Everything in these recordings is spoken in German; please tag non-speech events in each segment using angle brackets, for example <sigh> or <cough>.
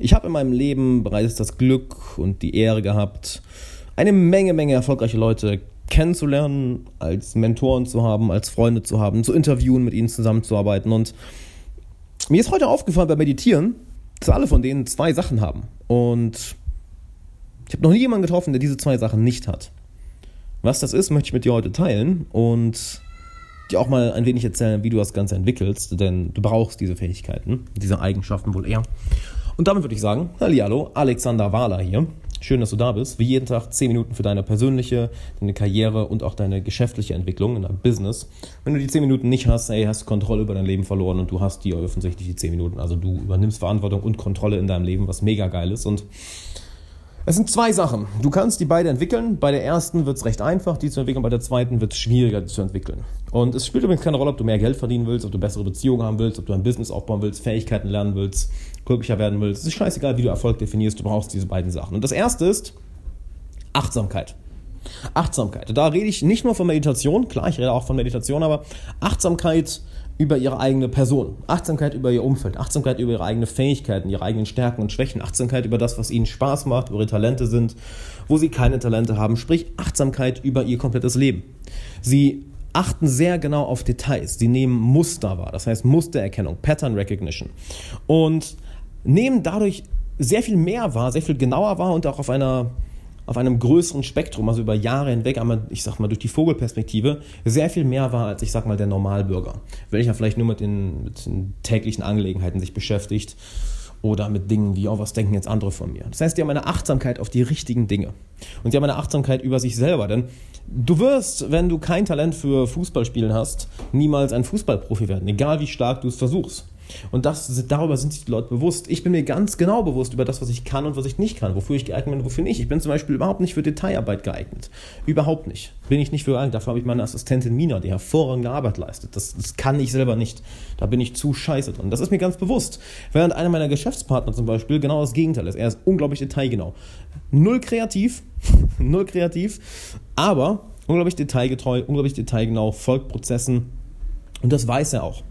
Ich habe in meinem Leben bereits das Glück und die Ehre gehabt, eine Menge, Menge erfolgreiche Leute kennenzulernen, als Mentoren zu haben, als Freunde zu haben, zu interviewen, mit ihnen zusammenzuarbeiten. Und mir ist heute aufgefallen beim Meditieren, dass alle von denen zwei Sachen haben. Und ich habe noch nie jemanden getroffen, der diese zwei Sachen nicht hat. Was das ist, möchte ich mit dir heute teilen und dir auch mal ein wenig erzählen, wie du das Ganze entwickelst, denn du brauchst diese Fähigkeiten, diese Eigenschaften wohl eher. Und damit würde ich sagen, hallo, Alexander Wahler hier. Schön, dass du da bist. Wie jeden Tag 10 Minuten für deine persönliche, deine Karriere und auch deine geschäftliche Entwicklung in deinem Business. Wenn du die 10 Minuten nicht hast, ey, hast du Kontrolle über dein Leben verloren und du hast die offensichtlich die 10 Minuten. Also du übernimmst Verantwortung und Kontrolle in deinem Leben, was mega geil ist. Und es sind zwei Sachen. Du kannst die beide entwickeln. Bei der ersten wird es recht einfach, die zu entwickeln. Bei der zweiten wird es schwieriger, die zu entwickeln. Und es spielt übrigens keine Rolle, ob du mehr Geld verdienen willst, ob du bessere Beziehungen haben willst, ob du ein Business aufbauen willst, Fähigkeiten lernen willst, glücklicher werden willst. Es ist scheißegal, wie du Erfolg definierst. Du brauchst diese beiden Sachen. Und das erste ist Achtsamkeit. Achtsamkeit. Da rede ich nicht nur von Meditation, klar, ich rede auch von Meditation, aber Achtsamkeit über ihre eigene Person, Achtsamkeit über ihr Umfeld, Achtsamkeit über ihre eigenen Fähigkeiten, ihre eigenen Stärken und Schwächen, Achtsamkeit über das, was ihnen Spaß macht, wo ihre Talente sind, wo sie keine Talente haben, sprich Achtsamkeit über ihr komplettes Leben. Sie achten sehr genau auf Details, sie nehmen Muster wahr, das heißt Mustererkennung, Pattern Recognition. Und nehmen dadurch sehr viel mehr wahr, sehr viel genauer wahr und auch auf einer auf einem größeren Spektrum, also über Jahre hinweg, einmal, ich sag mal, durch die Vogelperspektive, sehr viel mehr war als, ich sag mal, der Normalbürger. Welcher vielleicht nur mit den, mit den täglichen Angelegenheiten sich beschäftigt oder mit Dingen wie, oh, was denken jetzt andere von mir? Das heißt, die haben eine Achtsamkeit auf die richtigen Dinge. Und die haben eine Achtsamkeit über sich selber. Denn du wirst, wenn du kein Talent für Fußballspielen hast, niemals ein Fußballprofi werden, egal wie stark du es versuchst. Und das, darüber sind sich die Leute bewusst. Ich bin mir ganz genau bewusst über das, was ich kann und was ich nicht kann, wofür ich geeignet bin und wofür nicht. Ich bin zum Beispiel überhaupt nicht für Detailarbeit geeignet. Überhaupt nicht. Bin ich nicht für geeignet. Dafür habe ich meine Assistentin Mina, die hervorragende Arbeit leistet. Das, das kann ich selber nicht. Da bin ich zu scheiße drin. Das ist mir ganz bewusst. Während einer meiner Geschäftspartner zum Beispiel genau das Gegenteil ist. Er ist unglaublich detailgenau. Null kreativ, <laughs> null kreativ, aber unglaublich detailgetreu, unglaublich detailgenau, folgt Prozessen. Und das weiß er auch.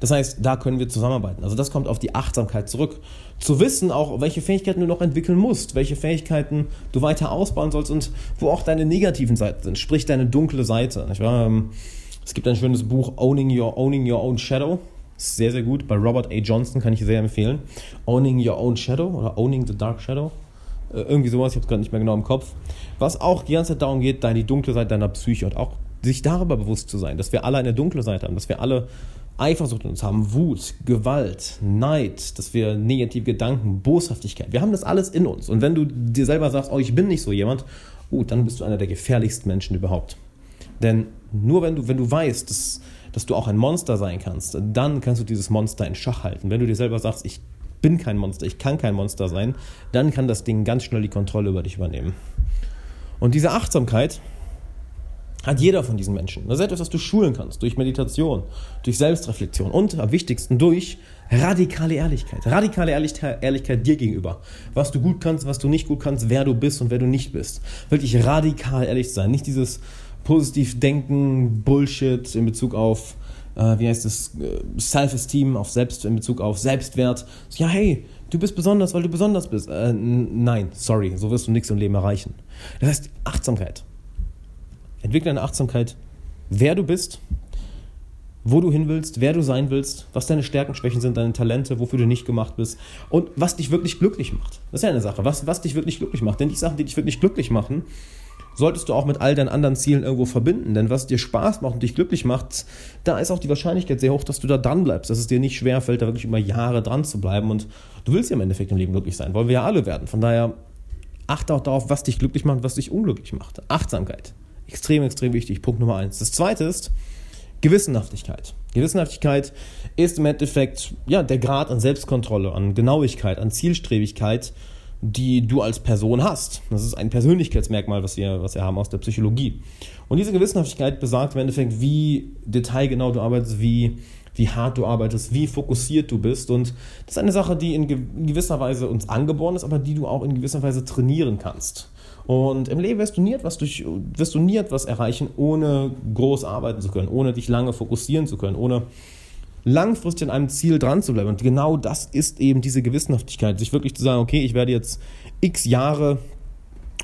Das heißt, da können wir zusammenarbeiten. Also das kommt auf die Achtsamkeit zurück. Zu wissen auch, welche Fähigkeiten du noch entwickeln musst, welche Fähigkeiten du weiter ausbauen sollst und wo auch deine negativen Seiten sind, sprich deine dunkle Seite. Ähm, es gibt ein schönes Buch Owning Your, Owning Your Own Shadow. Sehr, sehr gut. Bei Robert A. Johnson kann ich sehr empfehlen. Owning Your Own Shadow oder Owning the Dark Shadow. Äh, irgendwie sowas, ich habe es gerade nicht mehr genau im Kopf. Was auch die ganze Zeit darum geht, deine dunkle Seite deiner Psyche und auch sich darüber bewusst zu sein, dass wir alle eine dunkle Seite haben, dass wir alle Eifersucht in uns haben, Wut, Gewalt, Neid, dass wir negative Gedanken, Boshaftigkeit, wir haben das alles in uns. Und wenn du dir selber sagst, oh, ich bin nicht so jemand, oh, dann bist du einer der gefährlichsten Menschen überhaupt. Denn nur wenn du, wenn du weißt, dass, dass du auch ein Monster sein kannst, dann kannst du dieses Monster in Schach halten. Wenn du dir selber sagst, ich bin kein Monster, ich kann kein Monster sein, dann kann das Ding ganz schnell die Kontrolle über dich übernehmen. Und diese Achtsamkeit, hat jeder von diesen Menschen. Das ist etwas, was du schulen kannst, durch Meditation, durch Selbstreflexion und am wichtigsten durch radikale Ehrlichkeit. Radikale Ehrlichkeit dir gegenüber. Was du gut kannst, was du nicht gut kannst, wer du bist und wer du nicht bist. Wirklich radikal ehrlich sein. Nicht dieses positiv Denken, Bullshit in Bezug auf, äh, wie heißt es, äh, Self-Esteem, auf Selbst, in Bezug auf Selbstwert. Ja, hey, du bist besonders, weil du besonders bist. Äh, nein, sorry, so wirst du nichts im Leben erreichen. Das heißt Achtsamkeit. Entwickle eine Achtsamkeit, wer du bist, wo du hin willst, wer du sein willst, was deine Stärken, Schwächen sind, deine Talente, wofür du nicht gemacht bist und was dich wirklich glücklich macht. Das ist ja eine Sache, was, was dich wirklich glücklich macht. Denn die Sachen, die dich wirklich glücklich machen, solltest du auch mit all deinen anderen Zielen irgendwo verbinden. Denn was dir Spaß macht und dich glücklich macht, da ist auch die Wahrscheinlichkeit sehr hoch, dass du da dran bleibst, dass es dir nicht schwer fällt, da wirklich über Jahre dran zu bleiben. Und du willst ja im Endeffekt im Leben glücklich sein, wollen wir ja alle werden. Von daher achte auch darauf, was dich glücklich macht was dich unglücklich macht. Achtsamkeit. Extrem, extrem wichtig. Punkt Nummer eins. Das zweite ist Gewissenhaftigkeit. Gewissenhaftigkeit ist im Endeffekt ja, der Grad an Selbstkontrolle, an Genauigkeit, an Zielstrebigkeit, die du als Person hast. Das ist ein Persönlichkeitsmerkmal, was wir, was wir haben aus der Psychologie. Und diese Gewissenhaftigkeit besagt im Endeffekt, wie detailgenau du arbeitest, wie, wie hart du arbeitest, wie fokussiert du bist. Und das ist eine Sache, die in gewisser Weise uns angeboren ist, aber die du auch in gewisser Weise trainieren kannst. Und im Leben wirst du nie etwas, durch, wirst du nie etwas erreichen, ohne groß arbeiten zu können, ohne dich lange fokussieren zu können, ohne langfristig an einem Ziel dran zu bleiben. Und genau das ist eben diese Gewissenhaftigkeit, sich wirklich zu sagen, okay, ich werde jetzt x Jahre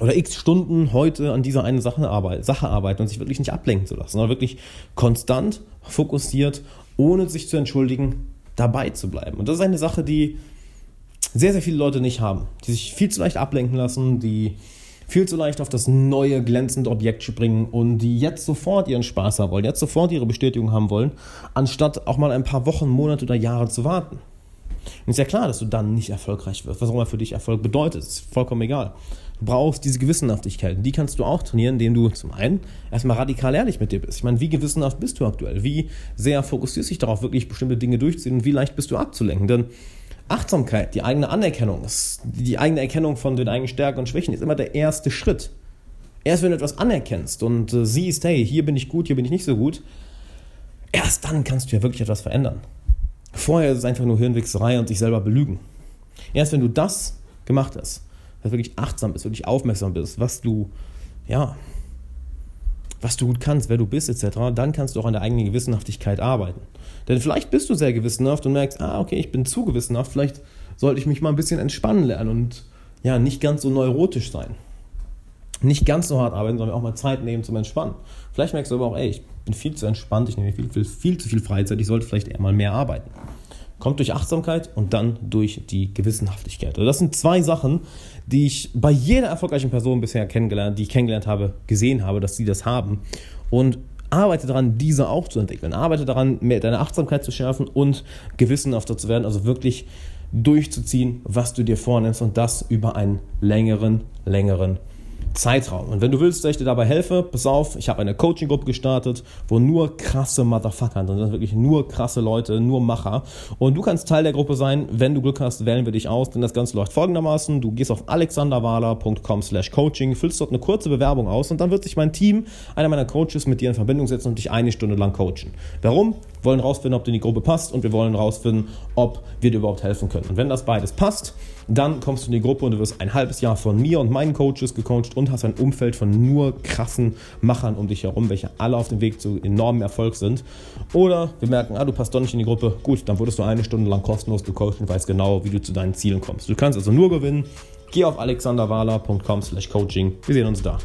oder x Stunden heute an dieser einen Sache, arbeit Sache arbeiten und sich wirklich nicht ablenken zu lassen, sondern wirklich konstant, fokussiert, ohne sich zu entschuldigen, dabei zu bleiben. Und das ist eine Sache, die sehr, sehr viele Leute nicht haben, die sich viel zu leicht ablenken lassen, die viel zu leicht auf das neue glänzende Objekt springen und die jetzt sofort ihren Spaß haben wollen, jetzt sofort ihre Bestätigung haben wollen, anstatt auch mal ein paar Wochen, Monate oder Jahre zu warten. Und ist ja klar, dass du dann nicht erfolgreich wirst. Was auch immer für dich Erfolg bedeutet, ist vollkommen egal. Du brauchst diese Gewissenhaftigkeit. Die kannst du auch trainieren, indem du zum einen erstmal radikal ehrlich mit dir bist. Ich meine, wie gewissenhaft bist du aktuell? Wie sehr fokussierst du dich darauf, wirklich bestimmte Dinge durchzuziehen und wie leicht bist du abzulenken? Denn Achtsamkeit, die eigene Anerkennung, die eigene Erkennung von den eigenen Stärken und Schwächen ist immer der erste Schritt. Erst wenn du etwas anerkennst und äh, siehst, hey, hier bin ich gut, hier bin ich nicht so gut, erst dann kannst du ja wirklich etwas verändern. Vorher ist es einfach nur Hirnwichserei und sich selber belügen. Erst wenn du das gemacht hast, dass du wirklich achtsam bist, wirklich aufmerksam bist, was du, ja, was du gut kannst, wer du bist, etc., dann kannst du auch an der eigenen Gewissenhaftigkeit arbeiten. Denn vielleicht bist du sehr gewissenhaft und merkst, ah, okay, ich bin zu gewissenhaft, vielleicht sollte ich mich mal ein bisschen entspannen lernen und ja, nicht ganz so neurotisch sein. Nicht ganz so hart arbeiten, sondern auch mal Zeit nehmen zum Entspannen. Vielleicht merkst du aber auch, ey, ich bin viel zu entspannt, ich nehme viel, viel, viel zu viel Freizeit, ich sollte vielleicht eher mal mehr arbeiten. Kommt durch Achtsamkeit und dann durch die Gewissenhaftigkeit. Also das sind zwei Sachen, die ich bei jeder erfolgreichen Person bisher kennengelernt, die ich kennengelernt habe, gesehen habe, dass sie das haben. Und arbeite daran, diese auch zu entwickeln. Arbeite daran, mehr deine Achtsamkeit zu schärfen und gewissenhafter zu werden. Also wirklich durchzuziehen, was du dir vornimmst und das über einen längeren, längeren Zeitraum. Und wenn du willst, dass ich dir dabei helfe, pass auf, ich habe eine Coaching-Gruppe gestartet, wo nur krasse Motherfucker sind. Sind wirklich nur krasse Leute, nur Macher. Und du kannst Teil der Gruppe sein. Wenn du Glück hast, wählen wir dich aus. Denn das Ganze läuft folgendermaßen. Du gehst auf alexanderwahler.com slash coaching, füllst dort eine kurze Bewerbung aus und dann wird sich mein Team, einer meiner Coaches, mit dir in Verbindung setzen und dich eine Stunde lang coachen. Warum? Wir wollen rausfinden, ob du in die Gruppe passt und wir wollen rausfinden, ob wir dir überhaupt helfen können. Und wenn das beides passt, dann kommst du in die Gruppe und du wirst ein halbes Jahr von mir und meinen Coaches gecoacht und hast ein Umfeld von nur krassen Machern um dich herum, welche alle auf dem Weg zu enormem Erfolg sind. Oder wir merken, ah, du passt doch nicht in die Gruppe. Gut, dann wurdest du eine Stunde lang kostenlos gecoacht und weißt genau, wie du zu deinen Zielen kommst. Du kannst also nur gewinnen. Geh auf alexanderwahler.com slash coaching. Wir sehen uns da.